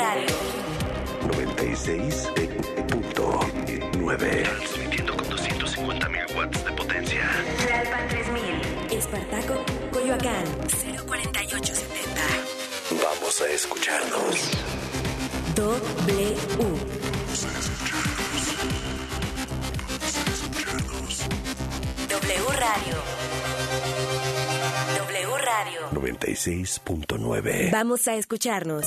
96.9. Transmitiendo con 250 mil watts de potencia. Tlalpan 3000. Espartaco, Coyoacán. 04870. Vamos a escucharnos. W. Vamos a escucharnos. Vamos a escucharnos. W Radio. W Radio. 96.9. Vamos a escucharnos.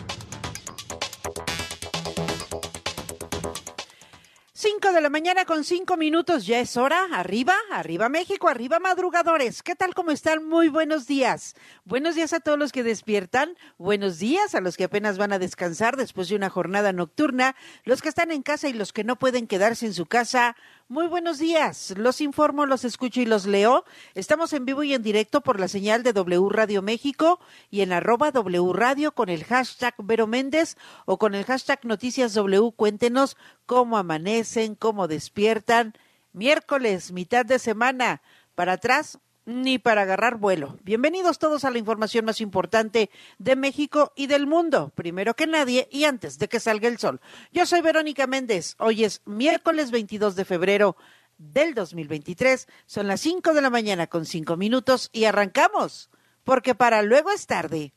5 de la mañana con 5 minutos, ya es hora. Arriba, arriba México, arriba madrugadores. ¿Qué tal? ¿Cómo están? Muy buenos días. Buenos días a todos los que despiertan. Buenos días a los que apenas van a descansar después de una jornada nocturna. Los que están en casa y los que no pueden quedarse en su casa. Muy buenos días. Los informo, los escucho y los leo. Estamos en vivo y en directo por la señal de W Radio México y en arroba W Radio con el hashtag Vero Méndez o con el hashtag Noticias W. Cuéntenos cómo amanecen, cómo despiertan. Miércoles, mitad de semana. Para atrás, ni para agarrar vuelo. Bienvenidos todos a la información más importante de México y del mundo, primero que nadie y antes de que salga el sol. Yo soy Verónica Méndez. Hoy es miércoles 22 de febrero del 2023. Son las 5 de la mañana con 5 minutos y arrancamos, porque para luego es tarde.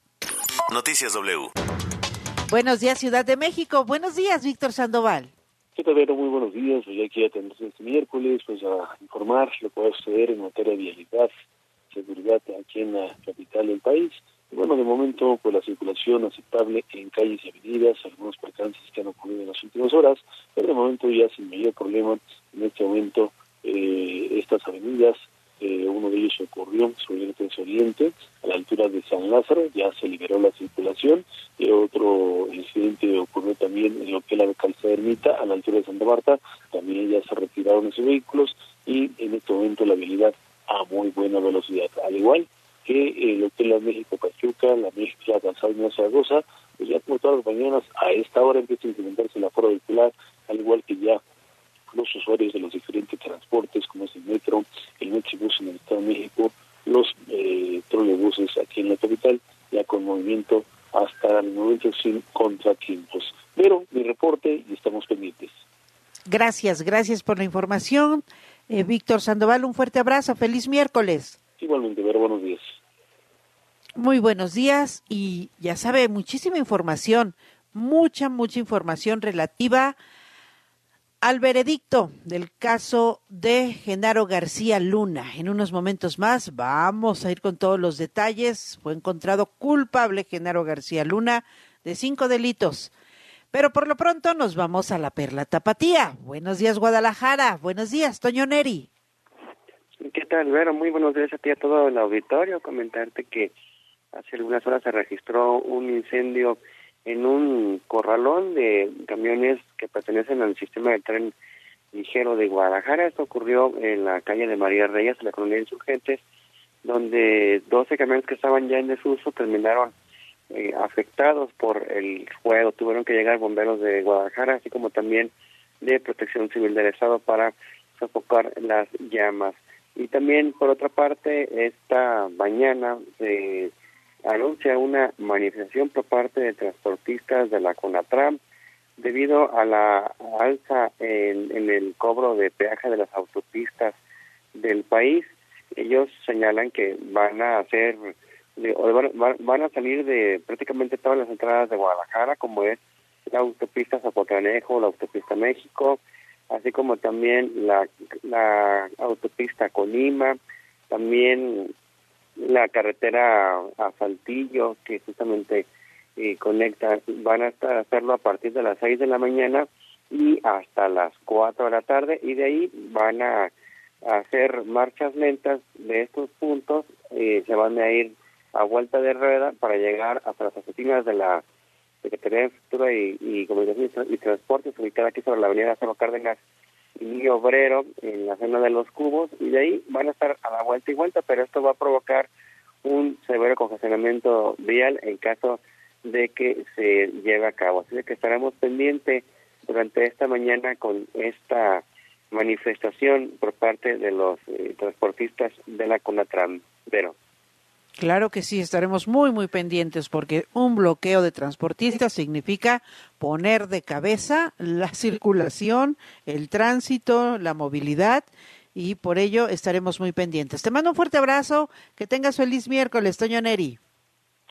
Noticias W. Buenos días, Ciudad de México. Buenos días, Víctor Sandoval. ¿Qué tal, Vero? Muy buenos días. Pues ya aquí atenderse este miércoles, pues a informar lo que va a suceder en materia de vialidad, seguridad aquí en la capital del país. Y bueno, de momento, pues la circulación aceptable en calles y avenidas, algunos percances que han ocurrido en las últimas horas, pero de momento ya sin mayor problema, en este momento, eh, estas avenidas, eh, uno de ellos ocurrió sobre el Oriente, a la altura de San Lázaro, ya se liberó la circulación, y otro incidente ocurrió también en lo que es la calzada ermita, a la altura de Santa Marta, también ya se retiraron esos vehículos, y en este momento la habilidad a muy buena velocidad, al igual que eh, lo que es la México Pachuca, la México Gonzalo Zaragoza, pues ya como todas las mañanas, a esta hora empieza a implementarse el aforo vehicular, al igual que ya los usuarios de los diferentes transportes, como es el metro, el Metrobús en el Estado de México, los eh, trolebuses aquí en la capital, ya con movimiento hasta el momento sin contratiempos. Pero mi reporte y estamos pendientes. Gracias, gracias por la información. Eh, Víctor Sandoval, un fuerte abrazo, feliz miércoles. Igualmente, buenos días. Muy buenos días y ya sabe, muchísima información, mucha, mucha información relativa al veredicto del caso de Genaro García Luna. En unos momentos más vamos a ir con todos los detalles. Fue encontrado culpable Genaro García Luna de cinco delitos. Pero por lo pronto nos vamos a la Perla Tapatía. Buenos días, Guadalajara. Buenos días, Toño Neri. ¿Qué tal, Vero? Muy buenos días a ti a todo el auditorio. Comentarte que hace algunas horas se registró un incendio en un corralón de camiones que pertenecen al sistema de tren ligero de Guadalajara. Esto ocurrió en la calle de María Reyes, en la colonia de Insurgentes, donde 12 camiones que estaban ya en desuso terminaron eh, afectados por el fuego. Tuvieron que llegar bomberos de Guadalajara, así como también de Protección Civil del Estado para sofocar las llamas. Y también, por otra parte, esta mañana se anuncia una manifestación por parte de transportistas de la CONATRAM debido a la alza en, el cobro de peaje de las autopistas del país. Ellos señalan que van a hacer, van, a salir de prácticamente todas las entradas de Guadalajara, como es la autopista Zapotranejo, la autopista México, así como también la, la autopista Colima, también la carretera a Saltillo, que justamente eh, conecta, van a estar, hacerlo a partir de las 6 de la mañana y hasta las 4 de la tarde, y de ahí van a, hacer marchas lentas de estos puntos, eh, se van a ir a vuelta de rueda para llegar hasta las oficinas de la Secretaría de Infraestructura y, y y Transportes, ubicada aquí sobre la avenida Cerro Cárdenas y Obrero, en la zona de los cubos, y de ahí van a estar a la vuelta y vuelta, pero esto va a provocar un severo congestionamiento vial en caso de que se lleve a cabo. Así que estaremos pendientes durante esta mañana con esta manifestación por parte de los eh, transportistas de la Conatram. Pero Claro que sí, estaremos muy, muy pendientes porque un bloqueo de transportistas significa poner de cabeza la circulación, el tránsito, la movilidad y por ello estaremos muy pendientes. Te mando un fuerte abrazo, que tengas feliz miércoles, Toño Neri.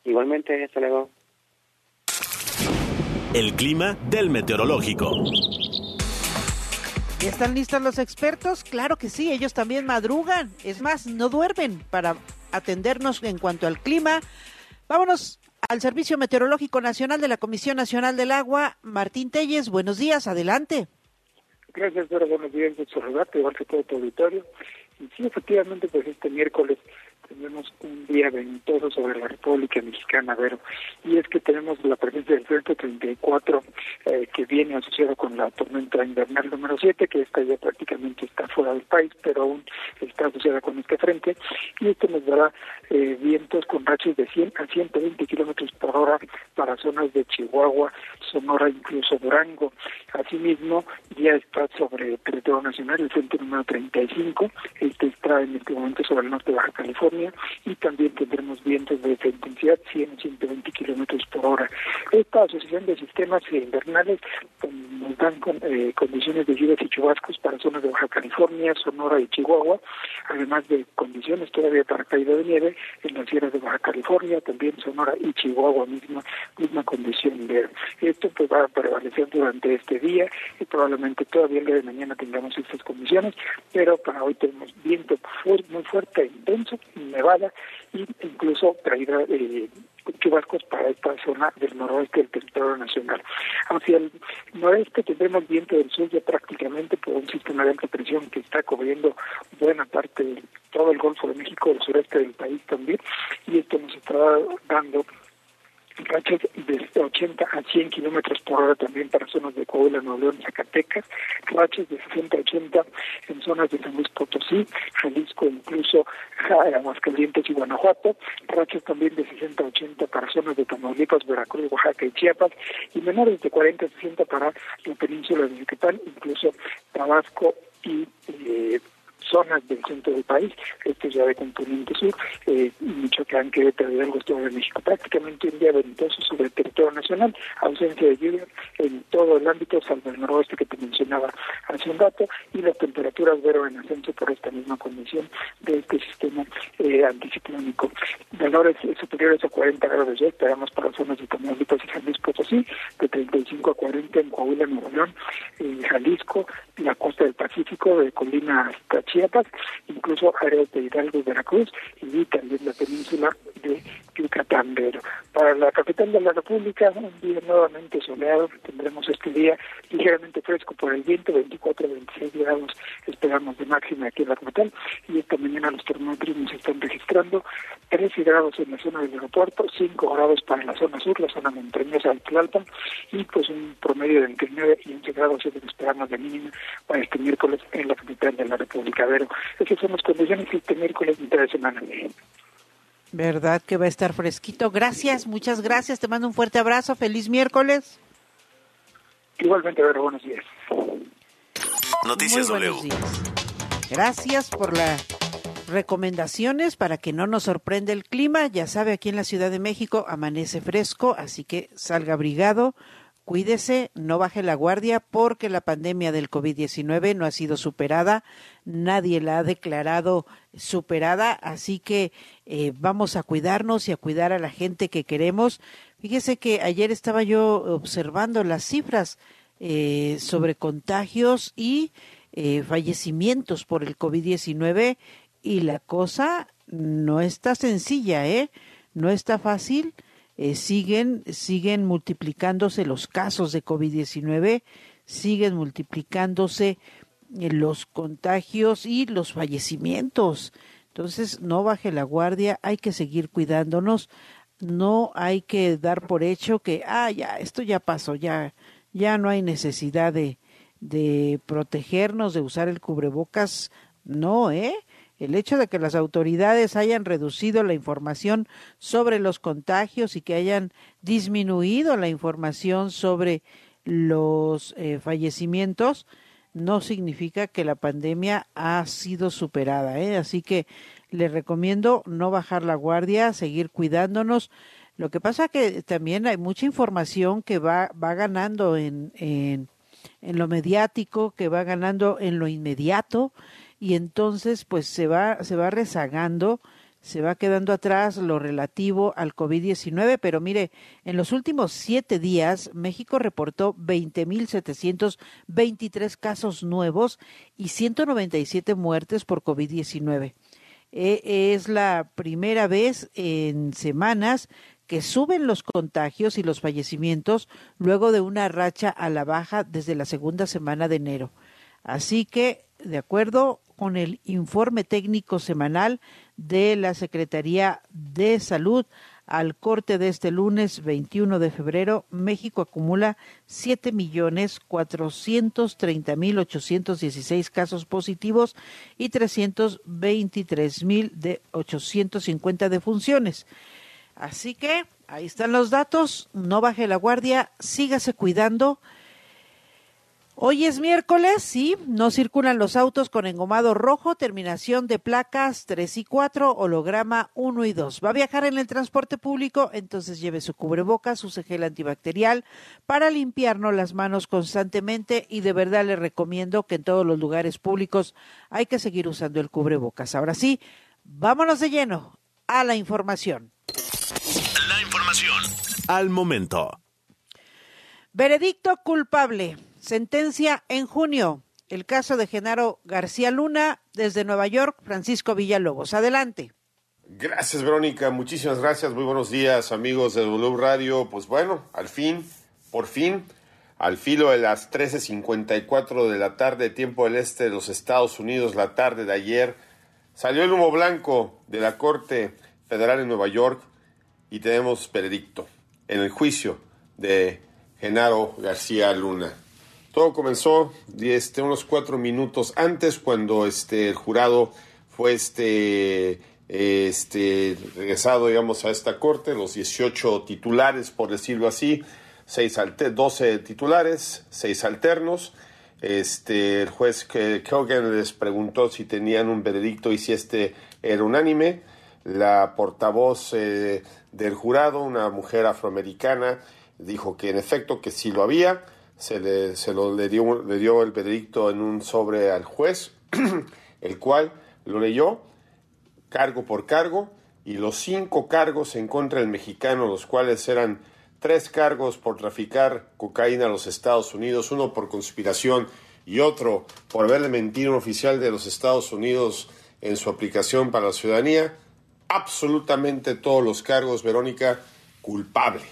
Igualmente, hasta luego. El clima del meteorológico. ¿Ya están listos los expertos? Claro que sí, ellos también madrugan. Es más, no duermen para atendernos en cuanto al clima. Vámonos al Servicio Meteorológico Nacional de la Comisión Nacional del Agua, Martín Telles. Buenos días, adelante. Gracias, Dora. Buenos días, saludarte, igual que todo tu auditorio. Y sí, efectivamente, pues este miércoles tenemos un día ventoso sobre la República Mexicana, Vero, y es que tenemos la presencia del frente 34 eh, que viene asociado con la tormenta invernal número 7, que esta ya prácticamente está fuera del país, pero aún está asociada con este frente, y esto nos dará eh, vientos con rachas de 100 a 120 kilómetros por hora para zonas de Chihuahua, Sonora, incluso Durango. Asimismo, ya está sobre el territorio nacional el frente número 35, este está en este momento sobre el norte de Baja California, y también tendremos vientos de intensidad 100 120 kilómetros por hora. Esta asociación de sistemas invernales nos dan con, eh, condiciones de lluvias y chubascos para zonas de Baja California, Sonora y Chihuahua, además de condiciones todavía para caída de nieve en las sierras de Baja California, también Sonora y Chihuahua, misma misma condición de esto pues va a prevalecer durante este día y probablemente todavía el día de mañana tengamos estas condiciones, pero para hoy tenemos viento muy fuerte e intenso nevada e incluso traída eh, chubascos para esta zona del noroeste del territorio nacional. Hacia el noreste tendremos viento del sur ya prácticamente por un sistema de alta presión que está cubriendo buena parte de todo el Golfo de México, el sureste del país también, y esto nos está dando rachas de 80 a 100 kilómetros por hora también para zonas de Coahuila, Nuevo León, Zacatecas, rachas de 60 a 80 en zonas de San Luis Potosí, Jalisco, incluso Aguascalientes y Guanajuato, rachas también de 60 a 80 para zonas de Tamaulipas, Veracruz, Oaxaca y Chiapas, y menores de 40 a 60 para la península de Yucatán, incluso Tabasco y eh, zonas del centro del país, esto ya de componente sur, eh, Michoacán, Querétaro, Hidalgo, Estado de México, prácticamente un día ventoso sobre el territorio nacional, ausencia de lluvia en todo el ámbito, salvo el noroeste que te mencionaba hace un rato, y las temperaturas vero en ascenso por esta misma condición de este sistema eh, anticiclónico. Valores superiores a 40 grados ya esperamos para zonas de Tamaulipas y San Luis Potosí, de 35 a 40 en Coahuila, Nuevo León, en Jalisco, la costa del Pacífico, de Colina hasta Chiapas, incluso áreas de Hidalgo Veracruz y también la península de Yucatán. Pero para la capital de la República, un día nuevamente soleado, tendremos este día ligeramente fresco por el viento, 24 26 grados esperamos de máxima aquí en la capital y esta mañana los termómetros nos están registrando 13 grados en la zona del aeropuerto, 5 grados para la zona sur, la zona montañosa de Tlalpan y pues un promedio de entre 9 y 11 grados es lo que esperamos de mínima para este miércoles en la capital de la República. Pero esas son las condiciones este miércoles mitad de semana. ¿Verdad que va a estar fresquito? Gracias, muchas gracias. Te mando un fuerte abrazo. Feliz miércoles. Igualmente, Vero, buenos días. Noticias Muy buenos días. Gracias por las recomendaciones para que no nos sorprenda el clima. Ya sabe, aquí en la Ciudad de México amanece fresco, así que salga abrigado. Cuídese, no baje la guardia porque la pandemia del COVID-19 no ha sido superada, nadie la ha declarado superada, así que eh, vamos a cuidarnos y a cuidar a la gente que queremos. Fíjese que ayer estaba yo observando las cifras eh, sobre contagios y eh, fallecimientos por el COVID-19 y la cosa no está sencilla, ¿eh? No está fácil. Eh, siguen, siguen multiplicándose los casos de COVID-19, siguen multiplicándose eh, los contagios y los fallecimientos. Entonces, no baje la guardia, hay que seguir cuidándonos, no hay que dar por hecho que, ah, ya, esto ya pasó, ya, ya no hay necesidad de, de protegernos, de usar el cubrebocas, no, ¿eh? El hecho de que las autoridades hayan reducido la información sobre los contagios y que hayan disminuido la información sobre los eh, fallecimientos no significa que la pandemia ha sido superada. ¿eh? Así que le recomiendo no bajar la guardia, seguir cuidándonos. Lo que pasa que también hay mucha información que va, va ganando en, en, en lo mediático, que va ganando en lo inmediato y entonces pues se va se va rezagando, se va quedando atrás lo relativo al COVID-19, pero mire, en los últimos siete días México reportó 20.723 casos nuevos y 197 muertes por COVID-19. E, es la primera vez en semanas que suben los contagios y los fallecimientos luego de una racha a la baja desde la segunda semana de enero. Así que, de acuerdo con el informe técnico semanal de la Secretaría de Salud, al corte de este lunes 21 de febrero, México acumula 7.430.816 casos positivos y 323.850 defunciones. Así que ahí están los datos, no baje la guardia, sígase cuidando. Hoy es miércoles, sí, no circulan los autos con engomado rojo, terminación de placas 3 y 4, holograma 1 y 2. Va a viajar en el transporte público, entonces lleve su cubrebocas, su gel antibacterial para limpiarnos las manos constantemente y de verdad le recomiendo que en todos los lugares públicos hay que seguir usando el cubrebocas. Ahora sí, vámonos de lleno a la información. La información al momento. Veredicto culpable. Sentencia en junio. El caso de Genaro García Luna desde Nueva York, Francisco Villalobos. Adelante. Gracias, Verónica. Muchísimas gracias. Muy buenos días, amigos de W Radio. Pues bueno, al fin, por fin, al filo de las 13.54 de la tarde, tiempo del este de los Estados Unidos, la tarde de ayer, salió el humo blanco de la Corte Federal en Nueva York y tenemos veredicto en el juicio de Genaro García Luna. Todo comenzó este, unos cuatro minutos antes cuando este, el jurado fue este, regresado a esta corte, los 18 titulares, por decirlo así, seis 12 titulares, seis alternos. El juez Kogan les preguntó si tenían un veredicto y si este era unánime. La portavoz eh, del jurado, una mujer afroamericana, dijo que en efecto que sí lo había se le, se lo, le, dio, le dio el veredicto en un sobre al juez, el cual lo leyó cargo por cargo y los cinco cargos en contra del mexicano, los cuales eran tres cargos por traficar cocaína a los Estados Unidos, uno por conspiración y otro por haberle mentido a un oficial de los Estados Unidos en su aplicación para la ciudadanía, absolutamente todos los cargos, Verónica, culpable.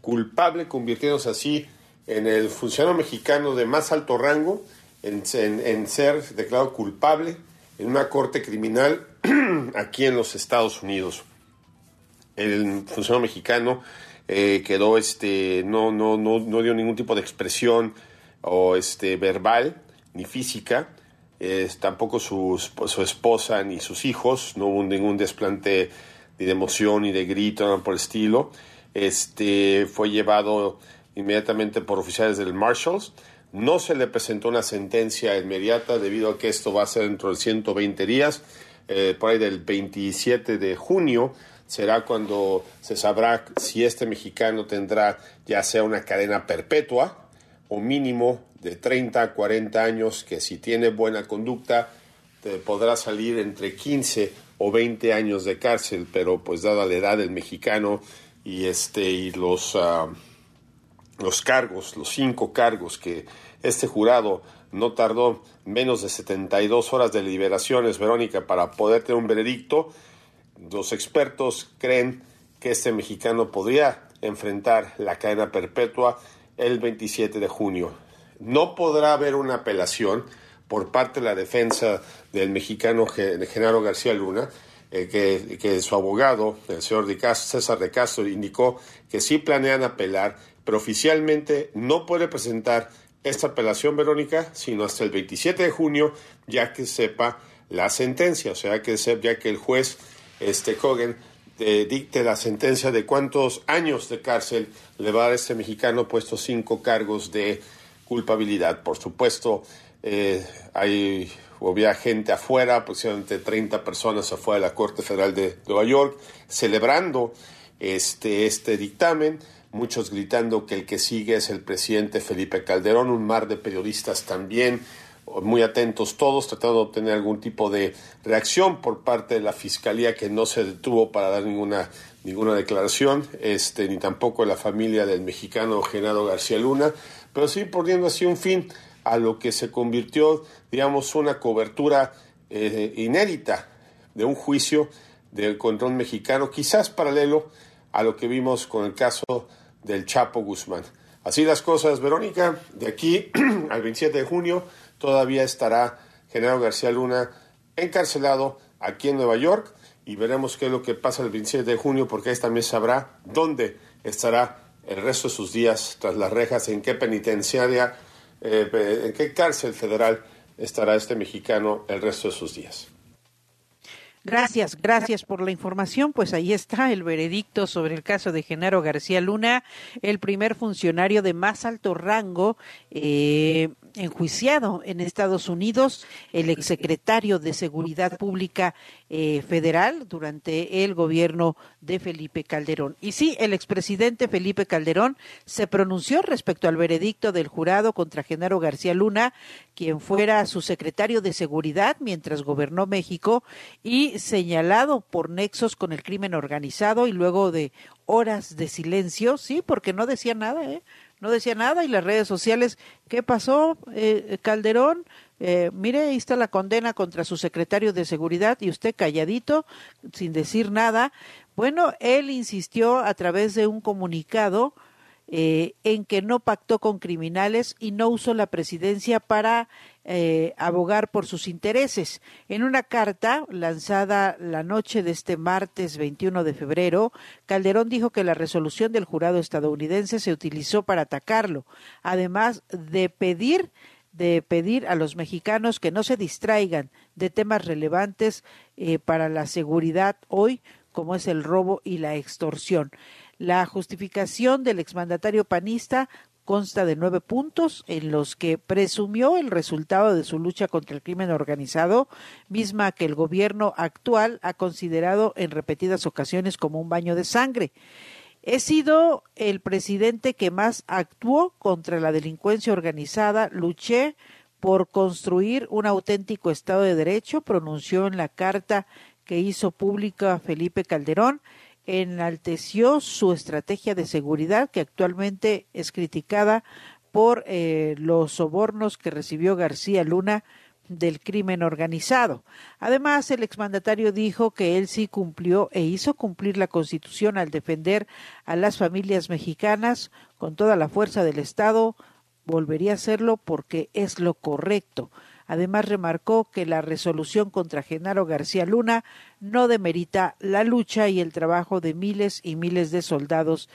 Culpable convirtiéndose así en el funcionario mexicano de más alto rango en, ser declarado culpable en una corte criminal aquí en los Estados Unidos. El funcionario mexicano eh, quedó, este, no, no, no, no dio ningún tipo de expresión o este, verbal ni física, tampoco su, su, esposa ni sus hijos, no hubo ningún desplante ni de emoción ni de grito, nada por el estilo. Este, fue llevado inmediatamente por oficiales del Marshalls. No se le presentó una sentencia inmediata debido a que esto va a ser dentro de 120 días. Eh, por ahí del 27 de junio será cuando se sabrá si este mexicano tendrá ya sea una cadena perpetua o mínimo de 30 a 40 años, que si tiene buena conducta podrá salir entre 15 o 20 años de cárcel, pero pues dada la edad del mexicano y este y los ah, los cargos, los cinco cargos que este jurado no tardó menos de 72 horas de liberaciones, Verónica, para poder tener un veredicto, los expertos creen que este mexicano podría enfrentar la cadena perpetua el 27 de junio. No podrá haber una apelación por parte de la defensa del mexicano Genaro García Luna, eh, que, que, su abogado, el señor César de Castro, indicó que sí planean apelar pero oficialmente no puede presentar esta apelación, Verónica, sino hasta el 27 de junio, ya que sepa la sentencia, o sea, que ya que el juez este Cogen eh, dicte la sentencia de cuántos años de cárcel le va a dar este mexicano puesto cinco cargos de culpabilidad. Por supuesto, eh, hay había gente afuera, aproximadamente 30 personas afuera de la Corte Federal de Nueva York, celebrando este, este dictamen muchos gritando que el que sigue es el presidente Felipe Calderón, un mar de periodistas también, muy atentos todos, tratando de obtener algún tipo de reacción por parte de la fiscalía que no se detuvo para dar ninguna, ninguna declaración, este, ni tampoco la familia del mexicano Genaro García Luna, pero sí poniendo así un fin a lo que se convirtió, digamos, una cobertura eh, inédita de un juicio del control mexicano, quizás paralelo a lo que vimos con el caso del Chapo Guzmán. Así las cosas, Verónica, de aquí al 27 de junio todavía estará Genaro García Luna encarcelado aquí en Nueva York y veremos qué es lo que pasa el 27 de junio porque ahí también sabrá dónde estará el resto de sus días tras las rejas, en qué penitenciaria, eh, en qué cárcel federal estará este mexicano el resto de sus días. Gracias, gracias por la información. Pues ahí está el veredicto sobre el caso de Genaro García Luna, el primer funcionario de más alto rango eh, enjuiciado en Estados Unidos, el exsecretario de Seguridad Pública eh, Federal durante el gobierno de Felipe Calderón. Y sí, el expresidente Felipe Calderón se pronunció respecto al veredicto del jurado contra Genaro García Luna, quien fuera su secretario de Seguridad mientras gobernó México y señalado por nexos con el crimen organizado y luego de horas de silencio, sí, porque no decía nada, ¿eh? No decía nada y las redes sociales, ¿qué pasó, eh, Calderón? Eh, mire, ahí está la condena contra su secretario de seguridad y usted calladito, sin decir nada. Bueno, él insistió a través de un comunicado eh, en que no pactó con criminales y no usó la presidencia para eh, abogar por sus intereses. En una carta lanzada la noche de este martes 21 de febrero, Calderón dijo que la resolución del jurado estadounidense se utilizó para atacarlo, además de pedir de pedir a los mexicanos que no se distraigan de temas relevantes eh, para la seguridad hoy, como es el robo y la extorsión. La justificación del exmandatario panista consta de nueve puntos en los que presumió el resultado de su lucha contra el crimen organizado, misma que el gobierno actual ha considerado en repetidas ocasiones como un baño de sangre. He sido el presidente que más actuó contra la delincuencia organizada, luché por construir un auténtico Estado de Derecho, pronunció en la carta que hizo pública Felipe Calderón, enalteció su estrategia de seguridad que actualmente es criticada por eh, los sobornos que recibió García Luna del crimen organizado. Además, el exmandatario dijo que él sí cumplió e hizo cumplir la Constitución al defender a las familias mexicanas con toda la fuerza del Estado. Volvería a hacerlo porque es lo correcto. Además, remarcó que la resolución contra Genaro García Luna no demerita la lucha y el trabajo de miles y miles de soldados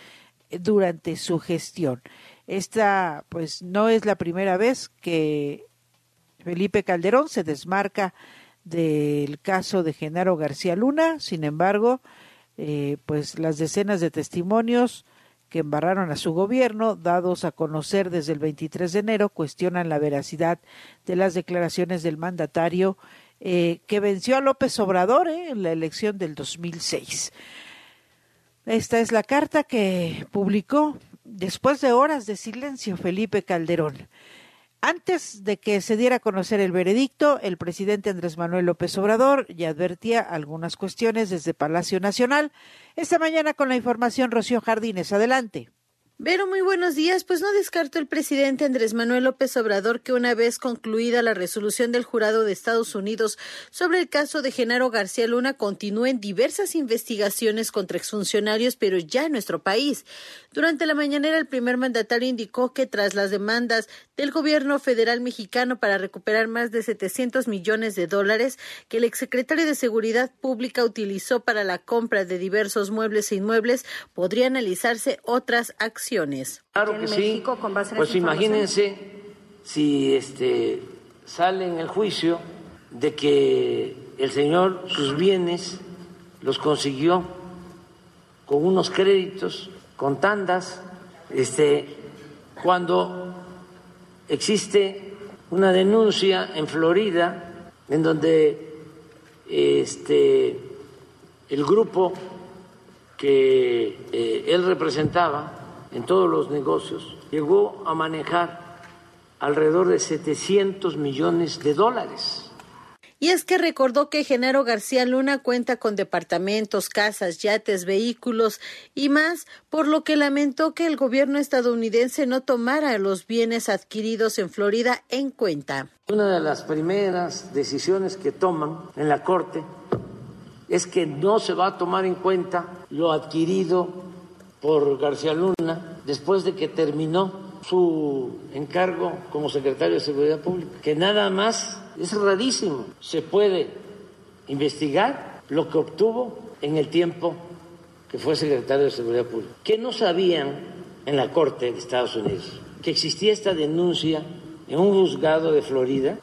durante su gestión. Esta, pues, no es la primera vez que Felipe Calderón se desmarca del caso de Genaro García Luna. Sin embargo, eh, pues las decenas de testimonios que embarraron a su gobierno, dados a conocer desde el 23 de enero, cuestionan la veracidad de las declaraciones del mandatario eh, que venció a López Obrador eh, en la elección del 2006. Esta es la carta que publicó después de horas de silencio Felipe Calderón. Antes de que se diera a conocer el veredicto, el presidente Andrés Manuel López Obrador ya advertía algunas cuestiones desde Palacio Nacional. Esta mañana con la información Rocío Jardines. Adelante. Vero, muy buenos días. Pues no descarto el presidente Andrés Manuel López Obrador que una vez concluida la resolución del jurado de Estados Unidos sobre el caso de Genaro García Luna continúen diversas investigaciones contra exfuncionarios, pero ya en nuestro país. Durante la mañanera, el primer mandatario indicó que tras las demandas del gobierno federal mexicano para recuperar más de 700 millones de dólares que el exsecretario de Seguridad Pública utilizó para la compra de diversos muebles e inmuebles, podría analizarse otras acciones Claro que sí. pues imagínense si este sale en el juicio de que el señor sus bienes los consiguió con unos créditos, con tandas, este, cuando existe una denuncia en Florida en donde este, el grupo que eh, él representaba en todos los negocios, llegó a manejar alrededor de 700 millones de dólares. Y es que recordó que Genaro García Luna cuenta con departamentos, casas, yates, vehículos y más, por lo que lamentó que el gobierno estadounidense no tomara los bienes adquiridos en Florida en cuenta. Una de las primeras decisiones que toman en la Corte es que no se va a tomar en cuenta lo adquirido por García Luna después de que terminó su encargo como secretario de Seguridad Pública, que nada más es rarísimo, se puede investigar lo que obtuvo en el tiempo que fue secretario de Seguridad Pública, que no sabían en la Corte de Estados Unidos que existía esta denuncia en un juzgado de Florida,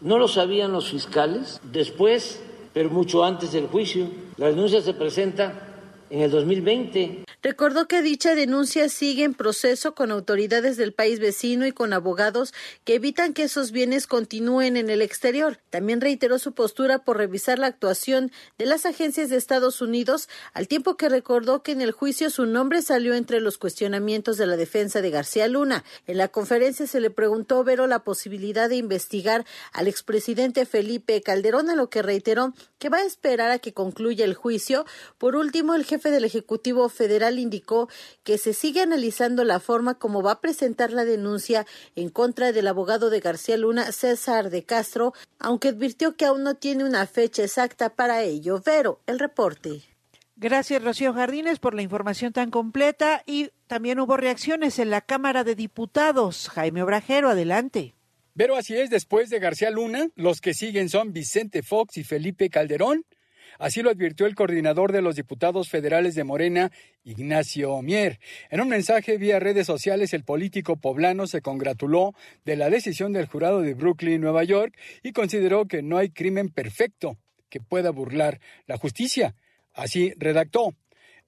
no lo sabían los fiscales, después, pero mucho antes del juicio, la denuncia se presenta en el 2020. Recordó que dicha denuncia sigue en proceso con autoridades del país vecino y con abogados que evitan que esos bienes continúen en el exterior. También reiteró su postura por revisar la actuación de las agencias de Estados Unidos, al tiempo que recordó que en el juicio su nombre salió entre los cuestionamientos de la defensa de García Luna. En la conferencia se le preguntó Vero la posibilidad de investigar al expresidente Felipe Calderón, a lo que reiteró que va a esperar a que concluya el juicio. Por último, el jefe del Ejecutivo Federal indicó que se sigue analizando la forma como va a presentar la denuncia en contra del abogado de García Luna, César de Castro, aunque advirtió que aún no tiene una fecha exacta para ello. Vero, el reporte. Gracias, Rocío Jardines, por la información tan completa y también hubo reacciones en la Cámara de Diputados. Jaime Obrajero, adelante. Pero así es, después de García Luna, los que siguen son Vicente Fox y Felipe Calderón, Así lo advirtió el coordinador de los diputados federales de Morena, Ignacio Mier. En un mensaje vía redes sociales, el político poblano se congratuló de la decisión del jurado de Brooklyn, Nueva York, y consideró que no hay crimen perfecto que pueda burlar la justicia. Así redactó.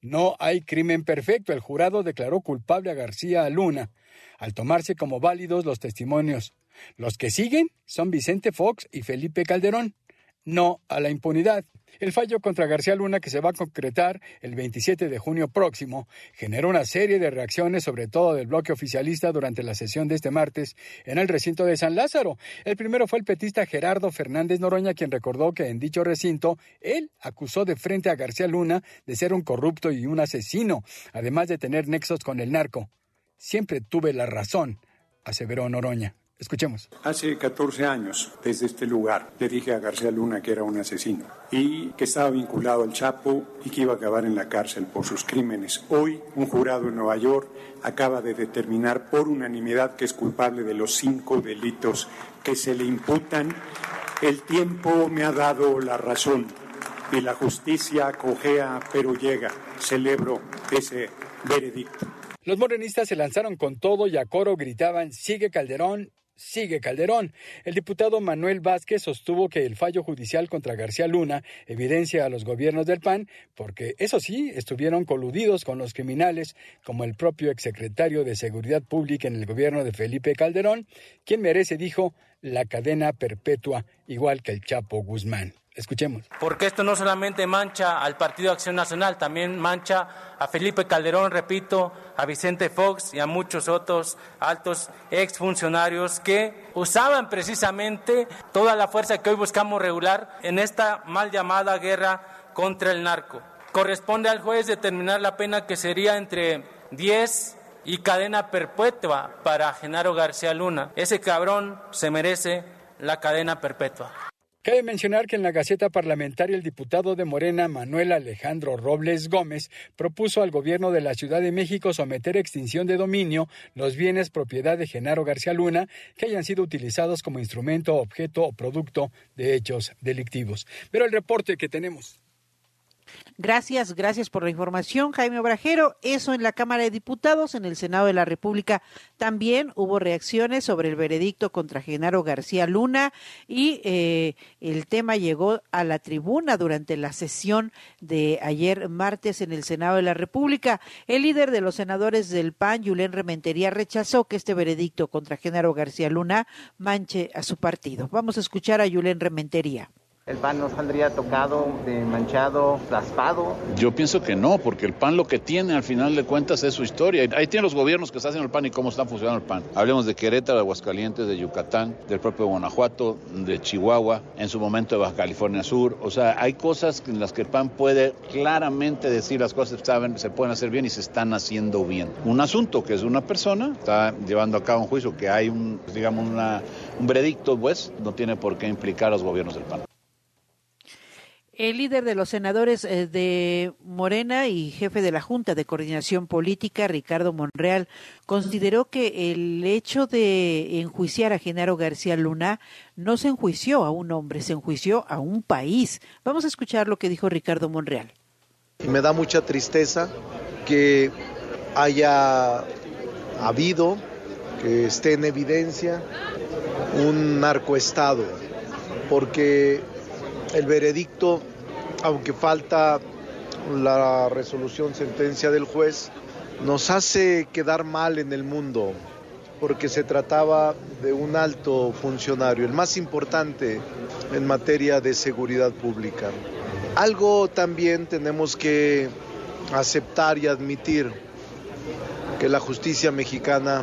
No hay crimen perfecto. El jurado declaró culpable a García Luna al tomarse como válidos los testimonios. Los que siguen son Vicente Fox y Felipe Calderón. No a la impunidad. El fallo contra García Luna, que se va a concretar el 27 de junio próximo, generó una serie de reacciones, sobre todo del bloque oficialista, durante la sesión de este martes en el recinto de San Lázaro. El primero fue el petista Gerardo Fernández Noroña, quien recordó que en dicho recinto él acusó de frente a García Luna de ser un corrupto y un asesino, además de tener nexos con el narco. Siempre tuve la razón, aseveró Noroña. Escuchemos. Hace 14 años, desde este lugar, le dije a García Luna que era un asesino y que estaba vinculado al Chapo y que iba a acabar en la cárcel por sus crímenes. Hoy, un jurado en Nueva York acaba de determinar por unanimidad que es culpable de los cinco delitos que se le imputan. El tiempo me ha dado la razón y la justicia cojea pero llega. Celebro ese veredicto. Los morenistas se lanzaron con todo y a coro gritaban Sigue Calderón, sigue Calderón. El diputado Manuel Vázquez sostuvo que el fallo judicial contra García Luna evidencia a los gobiernos del PAN porque, eso sí, estuvieron coludidos con los criminales, como el propio exsecretario de Seguridad Pública en el gobierno de Felipe Calderón, quien merece, dijo, la cadena perpetua, igual que el Chapo Guzmán. Escuchemos. Porque esto no solamente mancha al Partido Acción Nacional, también mancha a Felipe Calderón, repito, a Vicente Fox y a muchos otros altos exfuncionarios que usaban precisamente toda la fuerza que hoy buscamos regular en esta mal llamada guerra contra el narco. Corresponde al juez determinar la pena que sería entre 10 y cadena perpetua para Genaro García Luna. Ese cabrón se merece la cadena perpetua. Cabe mencionar que en la Gaceta Parlamentaria el diputado de Morena, Manuel Alejandro Robles Gómez, propuso al gobierno de la Ciudad de México someter a extinción de dominio los bienes propiedad de Genaro García Luna que hayan sido utilizados como instrumento, objeto o producto de hechos delictivos. Pero el reporte que tenemos. Gracias, gracias por la información, Jaime Obrajero. Eso en la Cámara de Diputados, en el Senado de la República también hubo reacciones sobre el veredicto contra Genaro García Luna y eh, el tema llegó a la tribuna durante la sesión de ayer martes en el Senado de la República. El líder de los senadores del PAN, Yulén Rementería, rechazó que este veredicto contra Genaro García Luna manche a su partido. Vamos a escuchar a Yulén Rementería. ¿El PAN no saldría tocado, manchado, raspado? Yo pienso que no, porque el PAN lo que tiene al final de cuentas es su historia. Ahí tienen los gobiernos que están haciendo el PAN y cómo está funcionando el PAN. Hablemos de Querétaro, de Aguascalientes, de Yucatán, del propio Guanajuato, de Chihuahua, en su momento de Baja California Sur. O sea, hay cosas en las que el PAN puede claramente decir las cosas que saben, se pueden hacer bien y se están haciendo bien. Un asunto que es una persona, está llevando a cabo un juicio que hay un, digamos, una, un veredicto, pues, no tiene por qué implicar a los gobiernos del PAN. El líder de los senadores eh, de Morena y jefe de la Junta de Coordinación Política, Ricardo Monreal, consideró que el hecho de enjuiciar a Genaro García Luna no se enjuició a un hombre, se enjuició a un país. Vamos a escuchar lo que dijo Ricardo Monreal. Me da mucha tristeza que haya habido, que esté en evidencia un narcoestado, porque el veredicto, aunque falta la resolución sentencia del juez, nos hace quedar mal en el mundo, porque se trataba de un alto funcionario, el más importante en materia de seguridad pública. Algo también tenemos que aceptar y admitir que la justicia mexicana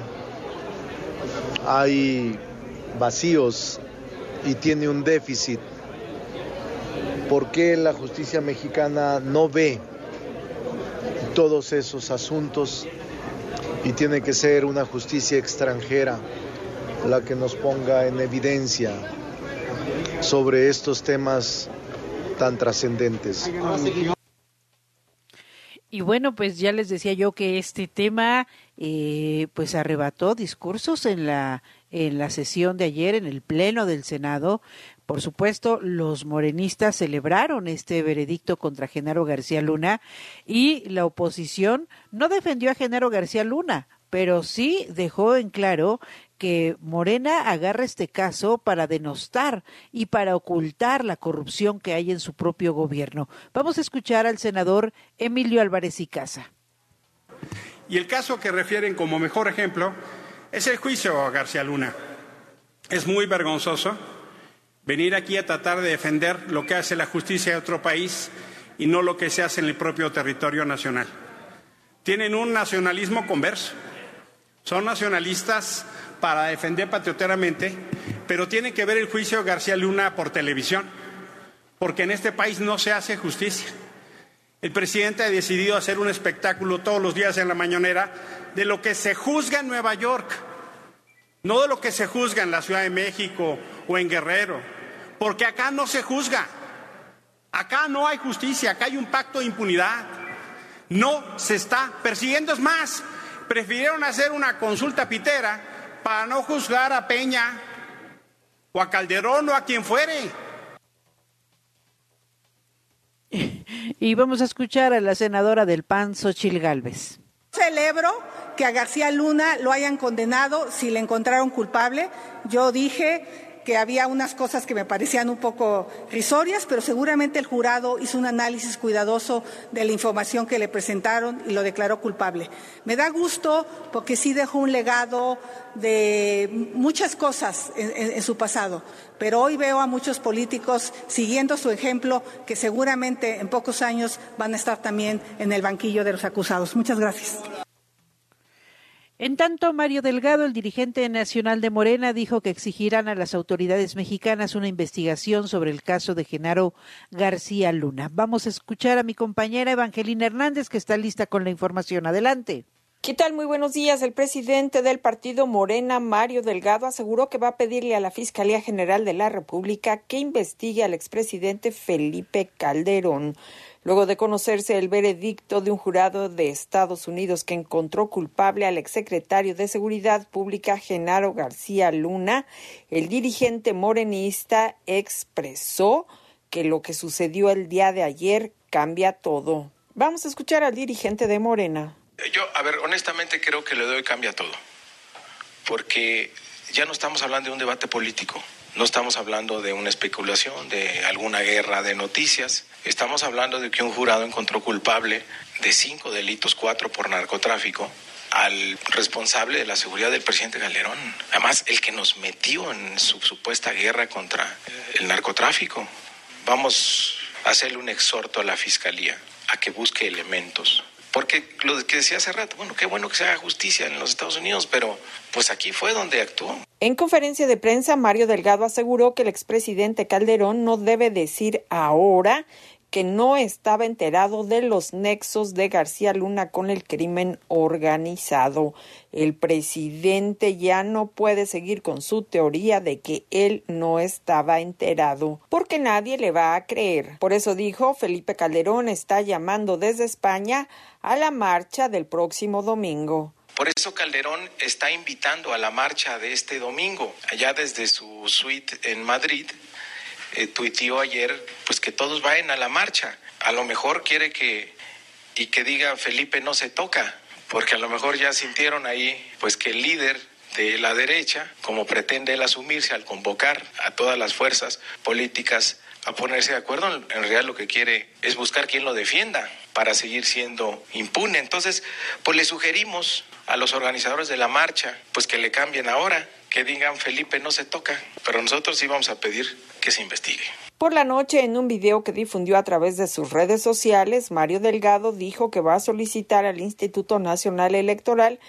hay vacíos y tiene un déficit ¿Por qué la justicia mexicana no ve todos esos asuntos y tiene que ser una justicia extranjera la que nos ponga en evidencia sobre estos temas tan trascendentes? Y bueno, pues ya les decía yo que este tema eh, pues arrebató discursos en la en la sesión de ayer en el pleno del Senado por supuesto, los morenistas celebraron este veredicto contra Genaro García Luna y la oposición no defendió a Genaro García Luna, pero sí dejó en claro que Morena agarra este caso para denostar y para ocultar la corrupción que hay en su propio gobierno. Vamos a escuchar al senador Emilio Álvarez y Casa. Y el caso que refieren como mejor ejemplo es el juicio a García Luna. Es muy vergonzoso venir aquí a tratar de defender lo que hace la justicia de otro país y no lo que se hace en el propio territorio nacional. Tienen un nacionalismo converso. Son nacionalistas para defender patrioteramente, pero tienen que ver el juicio de García Luna por televisión, porque en este país no se hace justicia. El presidente ha decidido hacer un espectáculo todos los días en la mañanera de lo que se juzga en Nueva York no de lo que se juzga en la Ciudad de México o en Guerrero, porque acá no se juzga, acá no hay justicia, acá hay un pacto de impunidad, no se está persiguiendo, es más, prefirieron hacer una consulta pitera para no juzgar a Peña o a Calderón o a quien fuere. Y vamos a escuchar a la senadora del PAN, Xochil Gálvez. Celebro que a García Luna lo hayan condenado si le encontraron culpable. Yo dije que había unas cosas que me parecían un poco risorias, pero seguramente el jurado hizo un análisis cuidadoso de la información que le presentaron y lo declaró culpable. Me da gusto porque sí dejó un legado de muchas cosas en, su pasado, pero hoy veo a muchos políticos siguiendo su ejemplo que seguramente en pocos años van a estar también en el banquillo de los acusados. Muchas gracias. En tanto, Mario Delgado, el dirigente nacional de Morena, dijo que exigirán a las autoridades mexicanas una investigación sobre el caso de Genaro García Luna. Vamos a escuchar a mi compañera Evangelina Hernández, que está lista con la información. Adelante. ¿Qué tal? Muy buenos días. El presidente del partido Morena, Mario Delgado, aseguró que va a pedirle a la Fiscalía General de la República que investigue al expresidente Felipe Calderón luego de conocerse el veredicto de un jurado de Estados Unidos que encontró culpable al exsecretario de Seguridad Pública Genaro García Luna, el dirigente morenista expresó que lo que sucedió el día de ayer cambia todo. Vamos a escuchar al dirigente de Morena. Yo, a ver, honestamente creo que le doy cambia todo, porque ya no estamos hablando de un debate político. No estamos hablando de una especulación, de alguna guerra de noticias. Estamos hablando de que un jurado encontró culpable de cinco delitos, cuatro por narcotráfico, al responsable de la seguridad del presidente Calderón. Además, el que nos metió en su supuesta guerra contra el narcotráfico. Vamos a hacerle un exhorto a la Fiscalía a que busque elementos porque lo que decía hace rato, bueno, qué bueno que se haga justicia en los Estados Unidos, pero pues aquí fue donde actuó. En conferencia de prensa, Mario Delgado aseguró que el expresidente Calderón no debe decir ahora que no estaba enterado de los nexos de García Luna con el crimen organizado. El presidente ya no puede seguir con su teoría de que él no estaba enterado, porque nadie le va a creer. Por eso dijo, Felipe Calderón está llamando desde España a la marcha del próximo domingo. Por eso Calderón está invitando a la marcha de este domingo, allá desde su suite en Madrid, eh, ayer, pues que todos vayan a la marcha. A lo mejor quiere que, y que diga Felipe no se toca, porque a lo mejor ya sintieron ahí, pues que el líder de la derecha, como pretende él asumirse al convocar a todas las fuerzas políticas a ponerse de acuerdo, en realidad lo que quiere es buscar quien lo defienda para seguir siendo impune. Entonces, pues le sugerimos a los organizadores de la marcha, pues que le cambien ahora, que digan Felipe no se toca, pero nosotros sí vamos a pedir que se investigue. Por la noche, en un video que difundió a través de sus redes sociales, Mario Delgado dijo que va a solicitar al Instituto Nacional Electoral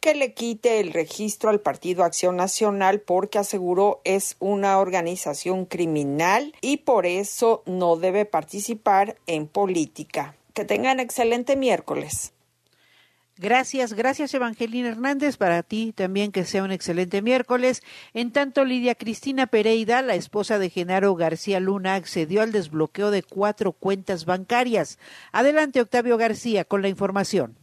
que le quite el registro al Partido Acción Nacional porque aseguró es una organización criminal y por eso no debe participar en política. Que tengan excelente miércoles. Gracias, gracias Evangelina Hernández. Para ti también que sea un excelente miércoles. En tanto, Lidia Cristina Pereira, la esposa de Genaro García Luna, accedió al desbloqueo de cuatro cuentas bancarias. Adelante, Octavio García, con la información.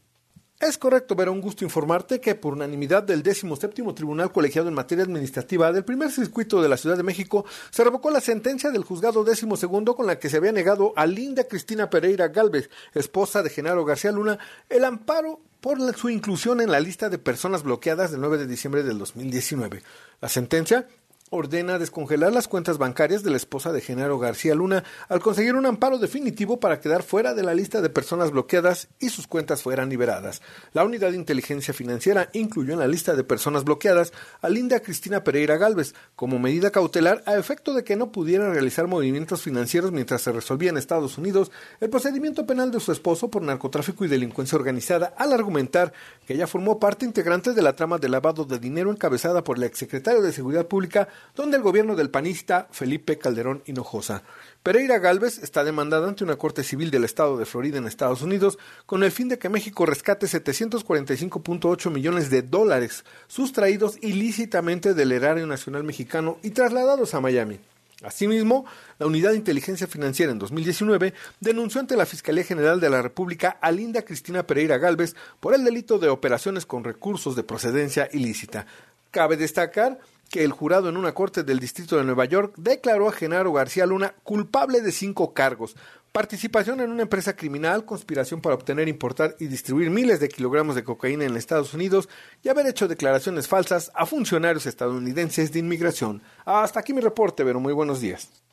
Es correcto, ver un gusto informarte que por unanimidad del 17 Tribunal Colegiado en Materia Administrativa del primer circuito de la Ciudad de México se revocó la sentencia del juzgado 12 con la que se había negado a Linda Cristina Pereira Galvez, esposa de Genaro García Luna, el amparo por su inclusión en la lista de personas bloqueadas del 9 de diciembre del 2019. La sentencia ordena descongelar las cuentas bancarias de la esposa de Genaro García Luna al conseguir un amparo definitivo para quedar fuera de la lista de personas bloqueadas y sus cuentas fueran liberadas. La unidad de inteligencia financiera incluyó en la lista de personas bloqueadas a Linda Cristina Pereira Galvez como medida cautelar a efecto de que no pudiera realizar movimientos financieros mientras se resolvía en Estados Unidos el procedimiento penal de su esposo por narcotráfico y delincuencia organizada al argumentar que ella formó parte integrante de la trama de lavado de dinero encabezada por el exsecretario de Seguridad Pública donde el gobierno del panista Felipe Calderón Hinojosa. Pereira Galvez está demandada ante una corte civil del estado de Florida en Estados Unidos con el fin de que México rescate 745.8 millones de dólares sustraídos ilícitamente del erario nacional mexicano y trasladados a Miami. Asimismo, la Unidad de Inteligencia Financiera en 2019 denunció ante la Fiscalía General de la República a Linda Cristina Pereira Galvez por el delito de operaciones con recursos de procedencia ilícita. Cabe destacar que el jurado en una corte del Distrito de Nueva York declaró a Genaro García Luna culpable de cinco cargos. Participación en una empresa criminal, conspiración para obtener, importar y distribuir miles de kilogramos de cocaína en Estados Unidos y haber hecho declaraciones falsas a funcionarios estadounidenses de inmigración. Hasta aquí mi reporte, pero muy buenos días.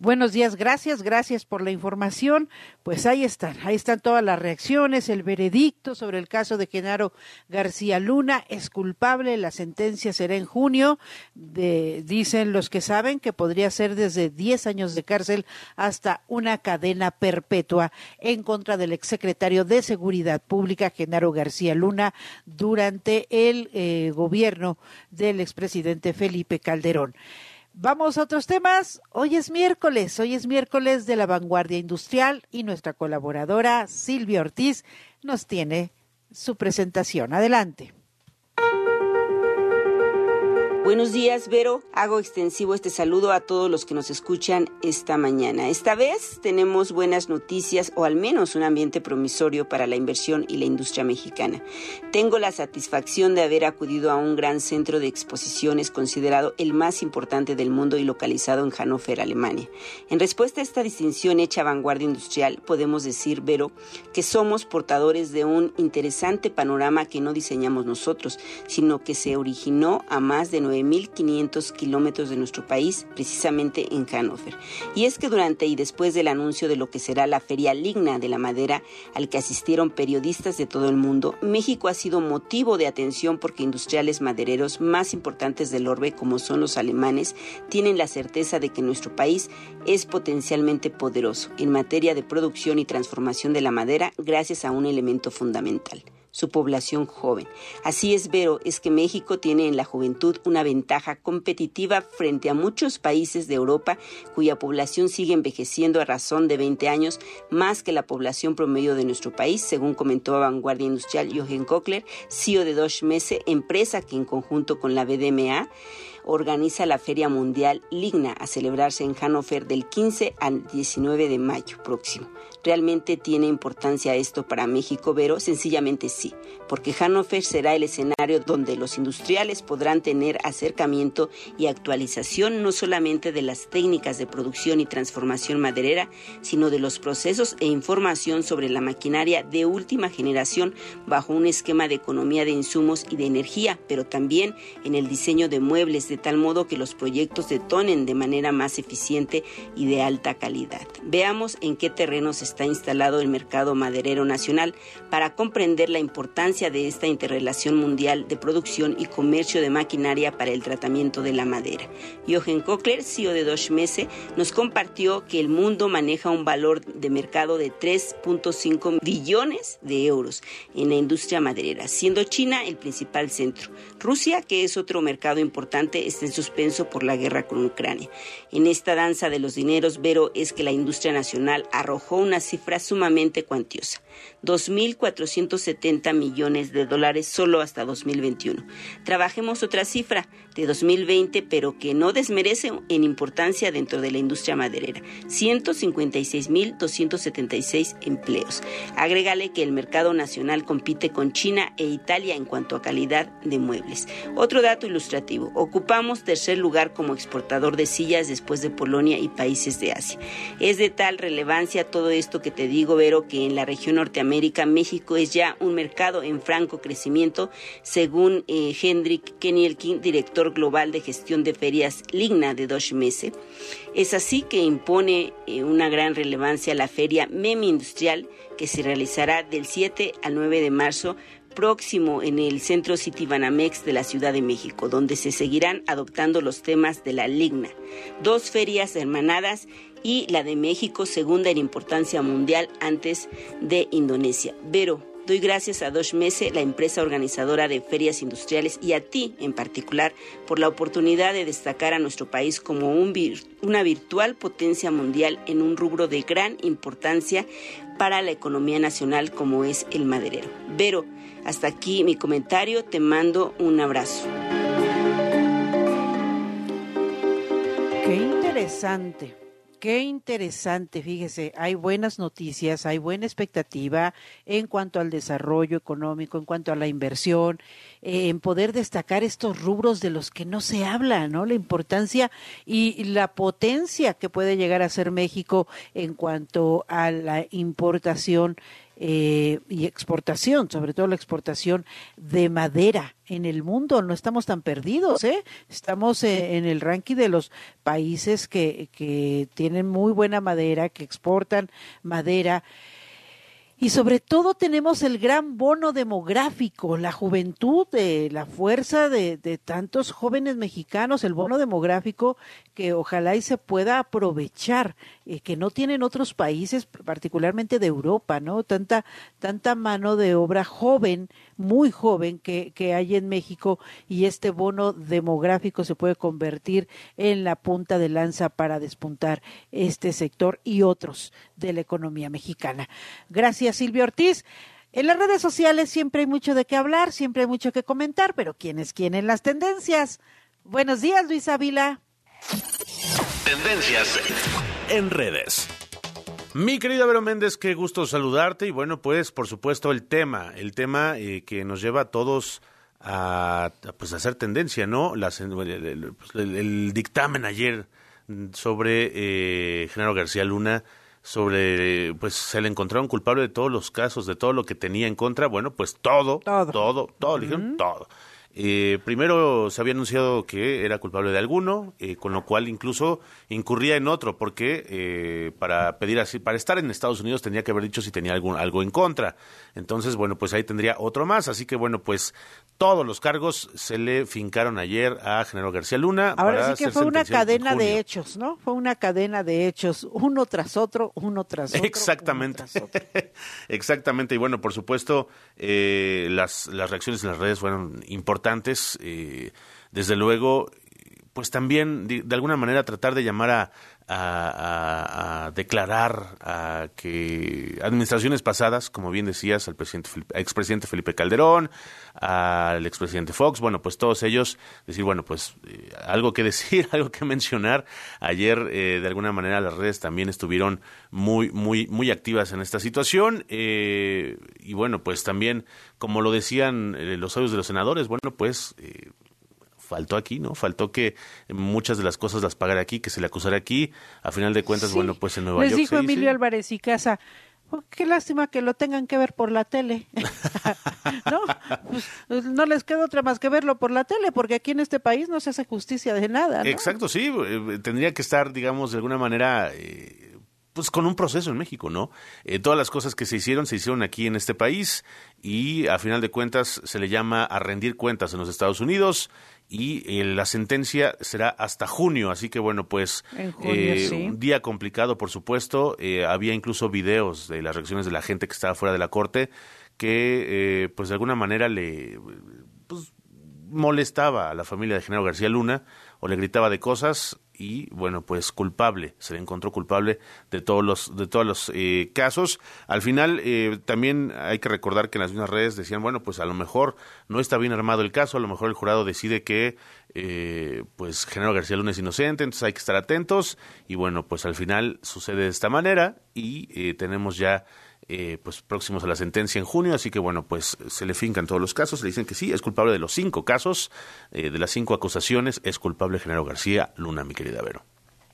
Buenos días, gracias, gracias por la información. Pues ahí están, ahí están todas las reacciones, el veredicto sobre el caso de Genaro García Luna es culpable, la sentencia será en junio, dicen los que saben que podría ser desde 10 años de cárcel hasta una cadena perpetua en contra del exsecretario de Seguridad Pública, Genaro García Luna, durante el eh, gobierno del expresidente Felipe Calderón. Vamos a otros temas. Hoy es miércoles, hoy es miércoles de la vanguardia industrial y nuestra colaboradora Silvia Ortiz nos tiene su presentación. Adelante. Buenos días, Vero. Hago extensivo este saludo a todos los que nos escuchan esta mañana. Esta vez tenemos buenas noticias o al menos un ambiente promisorio para la inversión y la industria mexicana. Tengo la satisfacción de haber acudido a un gran centro de exposiciones considerado el más importante del mundo y localizado en Hannover, Alemania. En respuesta a esta distinción hecha a vanguardia industrial, podemos decir, Vero, que somos portadores de un interesante panorama que no diseñamos nosotros, sino que se originó a más de 9.500 kilómetros de nuestro país, precisamente en Hannover. Y es que durante y después del anuncio de lo que será la Feria Ligna de la Madera, al que asistieron periodistas de todo el mundo, México ha sido motivo de atención porque industriales madereros más importantes del orbe, como son los alemanes, tienen la certeza de que nuestro país es potencialmente poderoso en materia de producción y transformación de la madera gracias a un elemento fundamental su población joven. Así es, Vero, es que México tiene en la juventud una ventaja competitiva frente a muchos países de Europa cuya población sigue envejeciendo a razón de 20 años más que la población promedio de nuestro país, según comentó a Vanguardia Industrial Jochen Kochler, CEO de Dosh Messe, empresa que en conjunto con la BDMA organiza la Feria Mundial Ligna a celebrarse en Hannover del 15 al 19 de mayo próximo. ¿Realmente tiene importancia esto para México, Vero? Sencillamente sí, porque Hannover será el escenario donde los industriales podrán tener acercamiento y actualización no solamente de las técnicas de producción y transformación maderera, sino de los procesos e información sobre la maquinaria de última generación bajo un esquema de economía de insumos y de energía, pero también en el diseño de muebles de tal modo que los proyectos detonen de manera más eficiente y de alta calidad. Veamos en qué terrenos está instalado el mercado maderero nacional para comprender la importancia de esta interrelación mundial de producción y comercio de maquinaria para el tratamiento de la madera. Jochen Kochler, CEO de Dosh Messe, nos compartió que el mundo maneja un valor de mercado de 3.5 billones de euros en la industria maderera, siendo China el principal centro. Rusia, que es otro mercado importante, está en suspenso por la guerra con Ucrania. En esta danza de los dineros, Vero, es que la industria nacional arrojó una cifra sumamente cuantiosa, 2.470 millones de dólares solo hasta 2021. Trabajemos otra cifra de 2020, pero que no desmerece en importancia dentro de la industria maderera, 156.276 empleos. Agrégale que el mercado nacional compite con China e Italia en cuanto a calidad de muebles. Otro dato ilustrativo, ocupamos tercer lugar como exportador de sillas después de Polonia y países de Asia. Es de tal relevancia todo esto que te digo, Vero, que en la región Norteamérica, México es ya un mercado en franco crecimiento, según eh, Hendrik Kenielkin, director global de gestión de ferias Ligna de Dosh Messe. Es así que impone eh, una gran relevancia la feria MEMI Industrial, que se realizará del 7 al 9 de marzo próximo en el Centro City Banamex de la Ciudad de México, donde se seguirán adoptando los temas de la Ligna. Dos ferias hermanadas y la de México, segunda en importancia mundial antes de Indonesia. Vero, doy gracias a Dosh Mese, la empresa organizadora de ferias industriales, y a ti en particular por la oportunidad de destacar a nuestro país como un una virtual potencia mundial en un rubro de gran importancia para la economía nacional como es el maderero. Vero, hasta aquí mi comentario, te mando un abrazo. Qué interesante. Qué interesante, fíjese, hay buenas noticias, hay buena expectativa en cuanto al desarrollo económico, en cuanto a la inversión, en poder destacar estos rubros de los que no se habla, ¿no? La importancia y la potencia que puede llegar a ser México en cuanto a la importación eh, y exportación, sobre todo la exportación de madera en el mundo. No estamos tan perdidos, ¿eh? Estamos eh, en el ranking de los países que, que tienen muy buena madera, que exportan madera. Y sobre todo tenemos el gran bono demográfico, la juventud, de la fuerza de, de, tantos jóvenes mexicanos, el bono demográfico que ojalá y se pueda aprovechar, eh, que no tienen otros países, particularmente de Europa, ¿no? Tanta, tanta mano de obra joven, muy joven que, que hay en México y este bono demográfico se puede convertir en la punta de lanza para despuntar este sector y otros de la economía mexicana. Gracias, Silvia Ortiz. En las redes sociales siempre hay mucho de qué hablar, siempre hay mucho que comentar, pero ¿quién es quién en las tendencias? Buenos días, Luis Ávila. Tendencias en redes. Mi querida Vero Méndez, qué gusto saludarte y bueno, pues por supuesto el tema, el tema eh, que nos lleva a todos a pues hacer tendencia, ¿no? Las, el, el, el, dictamen ayer sobre eh, Genaro García Luna sobre, pues se le encontraron culpable de todos los casos, de todo lo que tenía en contra, bueno, pues todo, todo, todo, todo, -huh. dijeron todo. Eh, primero se había anunciado que era culpable de alguno, eh, con lo cual incluso incurría en otro, porque eh, para pedir así, para estar en Estados Unidos tendría que haber dicho si tenía algún, algo en contra. Entonces, bueno, pues ahí tendría otro más. Así que, bueno, pues todos los cargos se le fincaron ayer a Genaro García Luna. Ahora sí que fue una cadena de hechos, ¿no? Fue una cadena de hechos, uno tras otro, uno tras otro. Exactamente. Exactamente. Y bueno, por supuesto, eh, las, las reacciones en las redes fueron importantes. eh, desde luego, pues también de, alguna manera tratar de llamar a, declarar a que administraciones pasadas, como bien decías, al presidente expresidente Felipe Calderón, al expresidente Fox, bueno, pues todos ellos decir, bueno, pues eh, algo que decir, algo que mencionar. Ayer, eh, de alguna manera, las redes también estuvieron muy, muy, muy activas en esta situación. eh, y bueno, pues también, como lo decían eh, los audios de los senadores, bueno, pues eh, faltó aquí, ¿no? Faltó que muchas de las cosas las pagara aquí, que se le acusara aquí. A final de cuentas, Sí. bueno, pues en Nueva Les York dijo se Emilio Álvarez y Casa, "Oh, qué lástima que lo tengan que ver por la tele. no, pues, no les queda otra más que verlo por la tele, porque aquí en este país no se hace justicia de nada. ¿no? Exacto, sí, eh, tendría que estar, digamos, de alguna manera, eh, pues con un proceso en México, ¿no? Eh, todas las cosas que se hicieron, se hicieron aquí en este país y a final de cuentas se le llama a rendir cuentas en los Estados Unidos y eh, la sentencia será hasta junio, así que bueno, pues junio, eh, sí. un día complicado, por supuesto, había incluso videos de las reacciones de la gente que estaba fuera de la corte que, eh, pues de alguna manera le pues, molestaba a la familia de Genaro García Luna o le gritaba de cosas y bueno pues culpable se le encontró culpable de todos los de todos los eh, casos. Al final eh, también hay que recordar que en las mismas redes decían bueno pues a lo mejor no está bien armado el caso a lo mejor el jurado decide que eh, pues Genaro García Luna es inocente entonces hay que estar atentos. Y bueno pues al final sucede de esta manera y eh, tenemos ya eh, pues próximos a la sentencia en junio, así que bueno, pues se le fincan todos los casos, le dicen que sí, es culpable de los cinco casos, eh, de las cinco acusaciones, es culpable Genaro García Luna, mi querida Vero.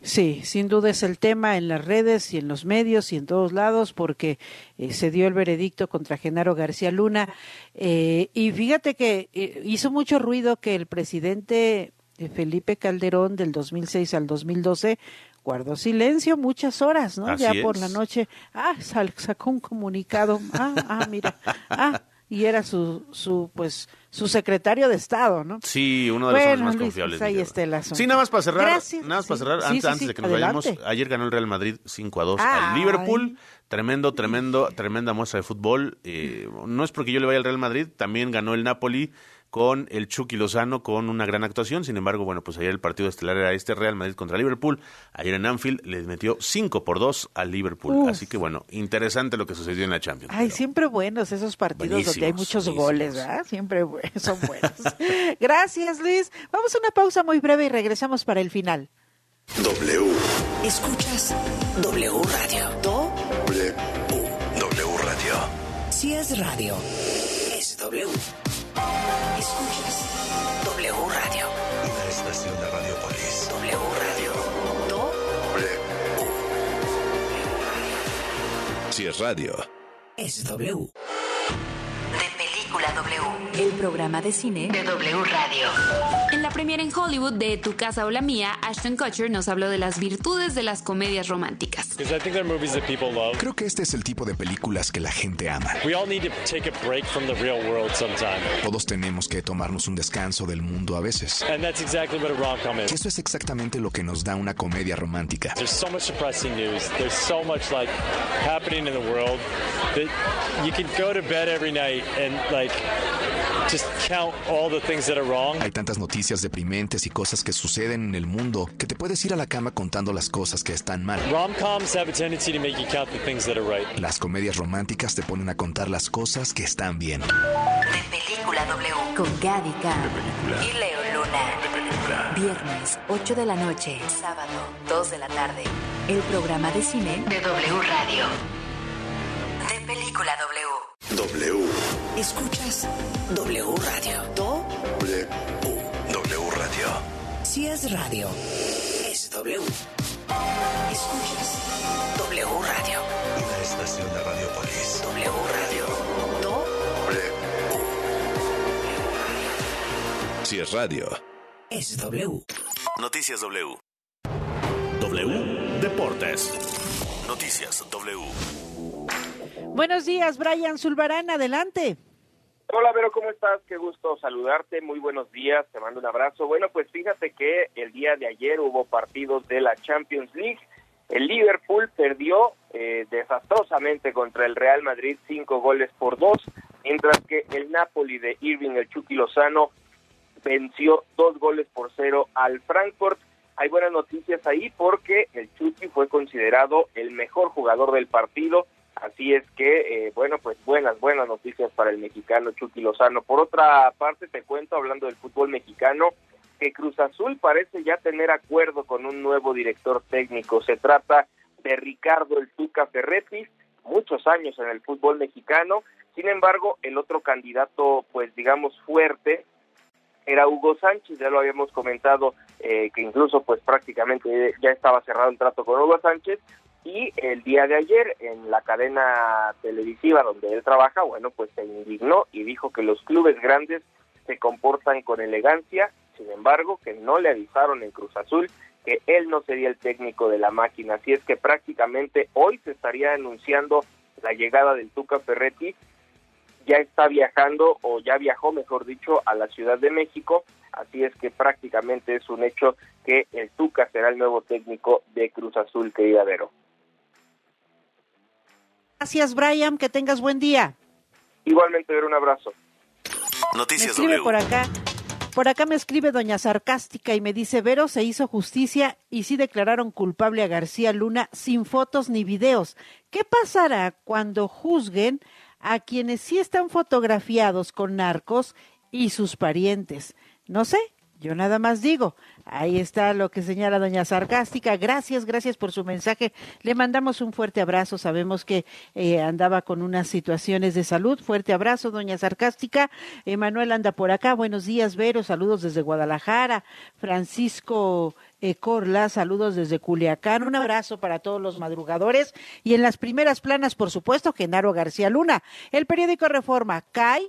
Sí, sin duda es el tema en las redes y en los medios y en todos lados porque eh, se dio el veredicto contra Genaro García Luna. Eh, y fíjate que eh, hizo mucho ruido que el presidente Felipe Calderón del 2006 al 2012 guardó silencio muchas horas, ¿no? Así ya por es. la noche, ah, sal- sacó un comunicado, ah, ah, mira, ah, y era su, su, pues, su secretario de Estado, ¿no? Sí, uno de los hombres Bueno, más Luis, confiables. pues ahí está el asunto. Sí, nada más para cerrar, Gracias, nada más para cerrar, Sí, antes, sí, antes sí, de que nos adelante. vayamos, ayer ganó el Real Madrid 5 a 2 Ay. al Liverpool, tremendo, tremendo, tremenda muestra de fútbol, eh, no es porque yo le vaya al Real Madrid, también ganó el Napoli con el Chucky Lozano con una gran actuación. Sin embargo, bueno, pues ayer el partido estelar era este Real Madrid contra Liverpool. Ayer en Anfield le metió 5 por 2 al Liverpool. Uf. Así que bueno, interesante lo que sucedió en la Champions. Ay, siempre buenos esos partidos donde hay muchos buenísimos. goles, ¿verdad? Siempre son buenos. Gracias, Luis. Vamos a una pausa muy breve y regresamos para el final. W. Escuchas W Radio. Do W. W Radio. si es radio. Es W. Escuchas W Radio. Una estación de Radiopolis. W Radio. Do Si es radio. es W. El programa de cine de W Radio. En la premiere en Hollywood de Tu casa o la mía, Ashton Kutcher nos habló de las virtudes de las comedias románticas. Creo que este es el tipo de películas que la gente ama. We all need to take a break from the real world sometime. Todos tenemos que tomarnos un descanso del mundo a veces. And that's exactly what a rom-com Y is. eso es exactamente lo que nos da una comedia romántica. There's so much depressing news. There's so much like happening in the world that you can go to bed every night and like just count all the things that are wrong. Hay tantas noticias deprimentes y cosas que suceden en el mundo que te puedes ir a la cama contando las cosas que están mal. Rom-coms have a tendency to make you count the things that are right. Las comedias románticas te ponen a contar las cosas que están bien. De Película W. Con Gaby Khan y Leo Luna. Viernes, 8 de la noche. Sábado, 2 de la tarde. El programa de cine de W Radio. De Película W. W. Escuchas W Radio. Do W. W Radio. si es radio. Es W. Escuchas W Radio. Una estación de Radiopolis. W Radio. Do Si es radio. es W. Noticias W. W. Deportes. Noticias W. Buenos días, Brian Zulbarán, adelante. Hola, Vero, ¿cómo estás? Qué gusto saludarte. Muy buenos días. Te mando un abrazo. Bueno, pues fíjate que el día de ayer hubo partidos de la Champions League. El Liverpool perdió eh, desastrosamente contra el Real Madrid cinco goles por dos, mientras que el Napoli de Irving el Chucky Lozano venció dos goles por cero al Frankfurt. Hay buenas noticias ahí porque el Chucky fue considerado el mejor jugador del partido Así es que, eh, bueno, pues buenas, buenas noticias para el mexicano Chucky Lozano. Por otra parte, te cuento, hablando del fútbol mexicano, que Cruz Azul parece ya tener acuerdo con un nuevo director técnico. Se trata de Ricardo El Tuca Ferretti, muchos años en el fútbol mexicano. Sin embargo, el otro candidato, pues digamos, fuerte, era Hugo Sánchez, ya lo habíamos comentado, eh, que incluso pues prácticamente ya estaba cerrado el trato con Hugo Sánchez, y el día de ayer en la cadena televisiva donde él trabaja, bueno, pues se indignó y dijo que los clubes grandes se comportan con elegancia, sin embargo, que no le avisaron en Cruz Azul que él no sería el técnico de la máquina, así es que prácticamente hoy se estaría anunciando la llegada del Tuca Ferretti, ya está viajando o ya viajó, mejor dicho, a la Ciudad de México, así es que prácticamente es un hecho que el Tuca será el nuevo técnico de Cruz Azul, querida Vero. Gracias, Brian. Que tengas buen día. Igualmente, un abrazo. Noticias me escribe por acá. Por acá me escribe doña Sarcástica y me dice, Vero, se hizo justicia y sí declararon culpable a García Luna sin fotos ni videos. ¿Qué pasará cuando juzguen a quienes sí están fotografiados con narcos y sus parientes? No sé, yo nada más digo, ahí está lo que señala doña Sarcástica. Gracias, gracias por su mensaje. Le mandamos un fuerte abrazo. Sabemos que eh, andaba con unas situaciones de salud. Fuerte abrazo, doña Sarcástica. Emanuel anda por acá. Buenos días, Vero. Saludos desde Guadalajara. Francisco Corla, saludos desde Culiacán. Un abrazo para todos los madrugadores. Y en las primeras planas, por supuesto, Genaro García Luna. El periódico Reforma cae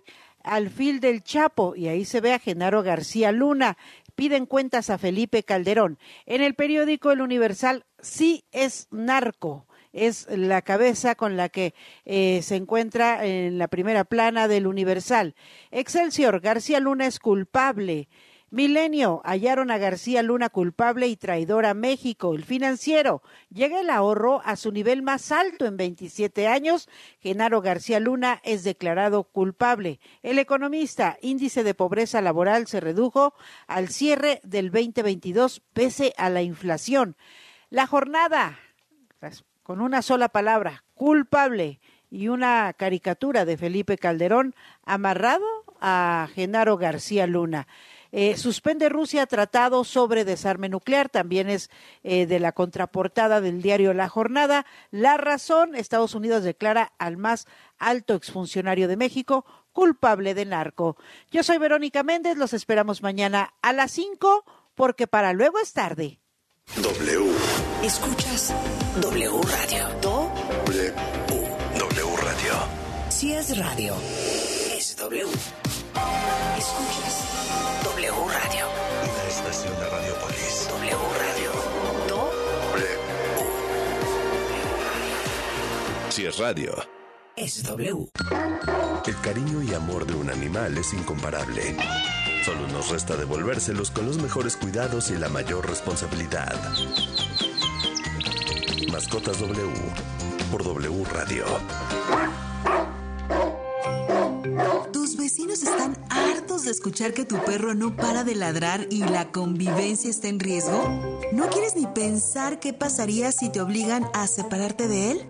al fil del Chapo y ahí se ve a Genaro García Luna. Piden cuentas a Felipe Calderón. En el periódico El Universal sí es narco. Es la cabeza con la que eh, se encuentra en la primera plana del Universal. Excelsior, García Luna es culpable. Milenio, hallaron a García Luna culpable y traidor a México. El financiero, llega el ahorro a su nivel más alto en 27 años. Genaro García Luna es declarado culpable. El economista, índice de pobreza laboral se redujo al cierre del 2022 pese a la inflación. La jornada, con una sola palabra, culpable y una caricatura de Felipe Calderón amarrado a Genaro García Luna. Eh, suspende Rusia tratado sobre desarme nuclear, también es eh, de la contraportada del diario La Jornada. La razón, Estados Unidos declara al más alto exfuncionario de México culpable de narco. Yo soy Verónica Méndez, los esperamos mañana a las 5 porque para luego es tarde. W. Escuchas W Radio. W. W Radio. Si es radio, es W. Escuchas W Radio. Una estación de Radiopolis. W Radio. W. Si es radio. Es W. El cariño y amor de un animal es incomparable. Solo nos resta devolvérselos con los mejores cuidados y la mayor responsabilidad. Mascotas W por W Radio. Están hartos de escuchar que tu perro no para de ladrar y la convivencia está en riesgo. ¿No quieres ni pensar qué pasaría si te obligan a separarte de él?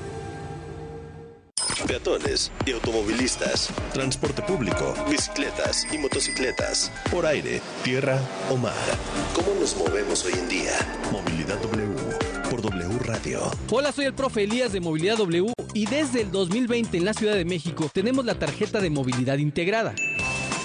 Peatones y automovilistas, transporte público, bicicletas y motocicletas, por aire, tierra o mar. ¿Cómo nos movemos hoy en día? Movilidad W por W Radio. Hola, soy el profe Elías de Movilidad W y desde el 2020 en la Ciudad de México tenemos la tarjeta de movilidad integrada.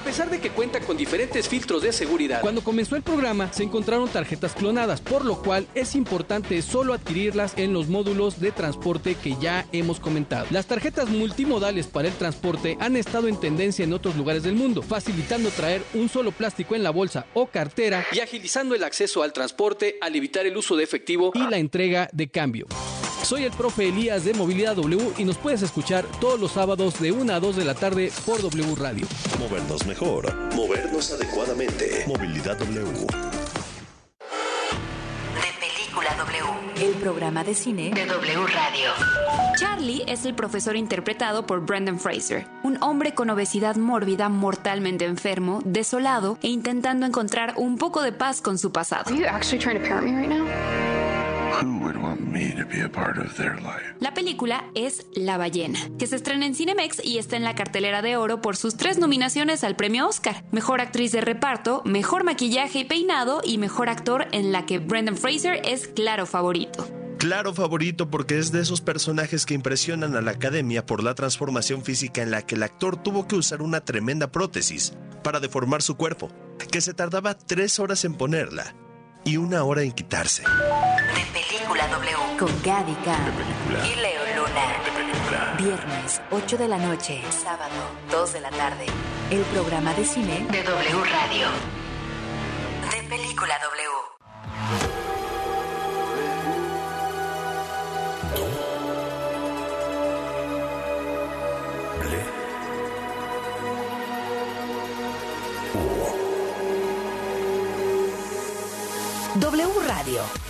A pesar de que cuenta con diferentes filtros de seguridad, cuando comenzó el programa se encontraron tarjetas clonadas, por lo cual es importante solo adquirirlas en los módulos de transporte que ya hemos comentado. Las tarjetas multimodales para el transporte han estado en tendencia en otros lugares del mundo, facilitando traer un solo plástico en la bolsa o cartera y agilizando el acceso al transporte al evitar el uso de efectivo y la entrega de cambio. Soy el profe Elías de Movilidad W y nos puedes escuchar todos los sábados de 1 a 2 de la tarde por W Radio. Movernos mejor, movernos adecuadamente. Movilidad W. De Película W, el programa de cine de W Radio. Charlie es el profesor interpretado por Brendan Fraser, un hombre con obesidad mórbida, mortalmente enfermo, desolado e intentando encontrar un poco de paz con su pasado. La película es La ballena, que se estrena en Cinemex y está en la cartelera de oro por sus tres nominaciones al premio Oscar: Mejor actriz de reparto, Mejor maquillaje y peinado y Mejor actor en la que Brendan Fraser es claro favorito. Claro favorito porque es de esos personajes que impresionan a la academia por la transformación física en la que el actor tuvo que usar una tremenda prótesis para deformar su cuerpo, que se tardaba tres horas en ponerla y una hora en quitarse. De Película W con Gaby Khan y Leo Luna. Viernes, 8 de la noche. Sábado, 2 de la tarde. El programa de cine de W Radio. De Película W. W Radio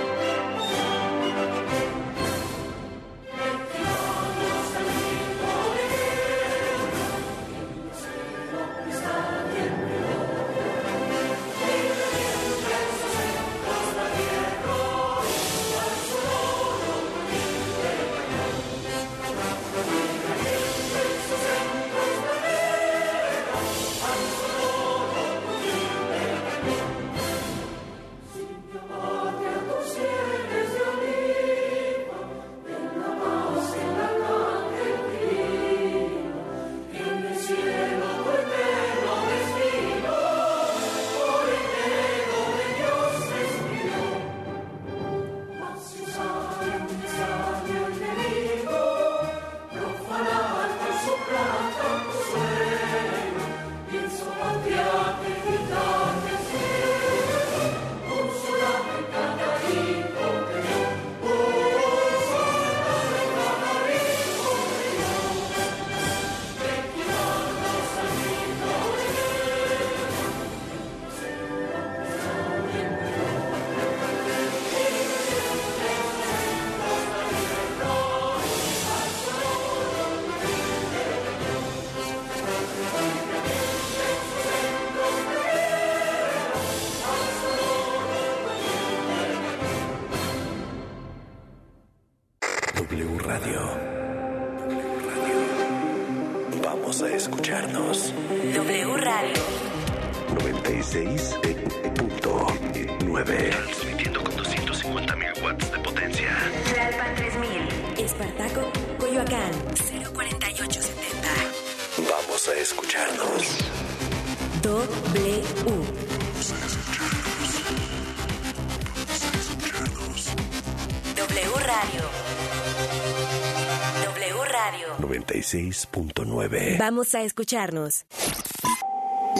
96.9. Vamos a escucharnos.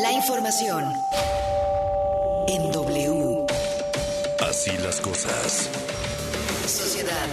La información en W. Así las cosas. Sociedad.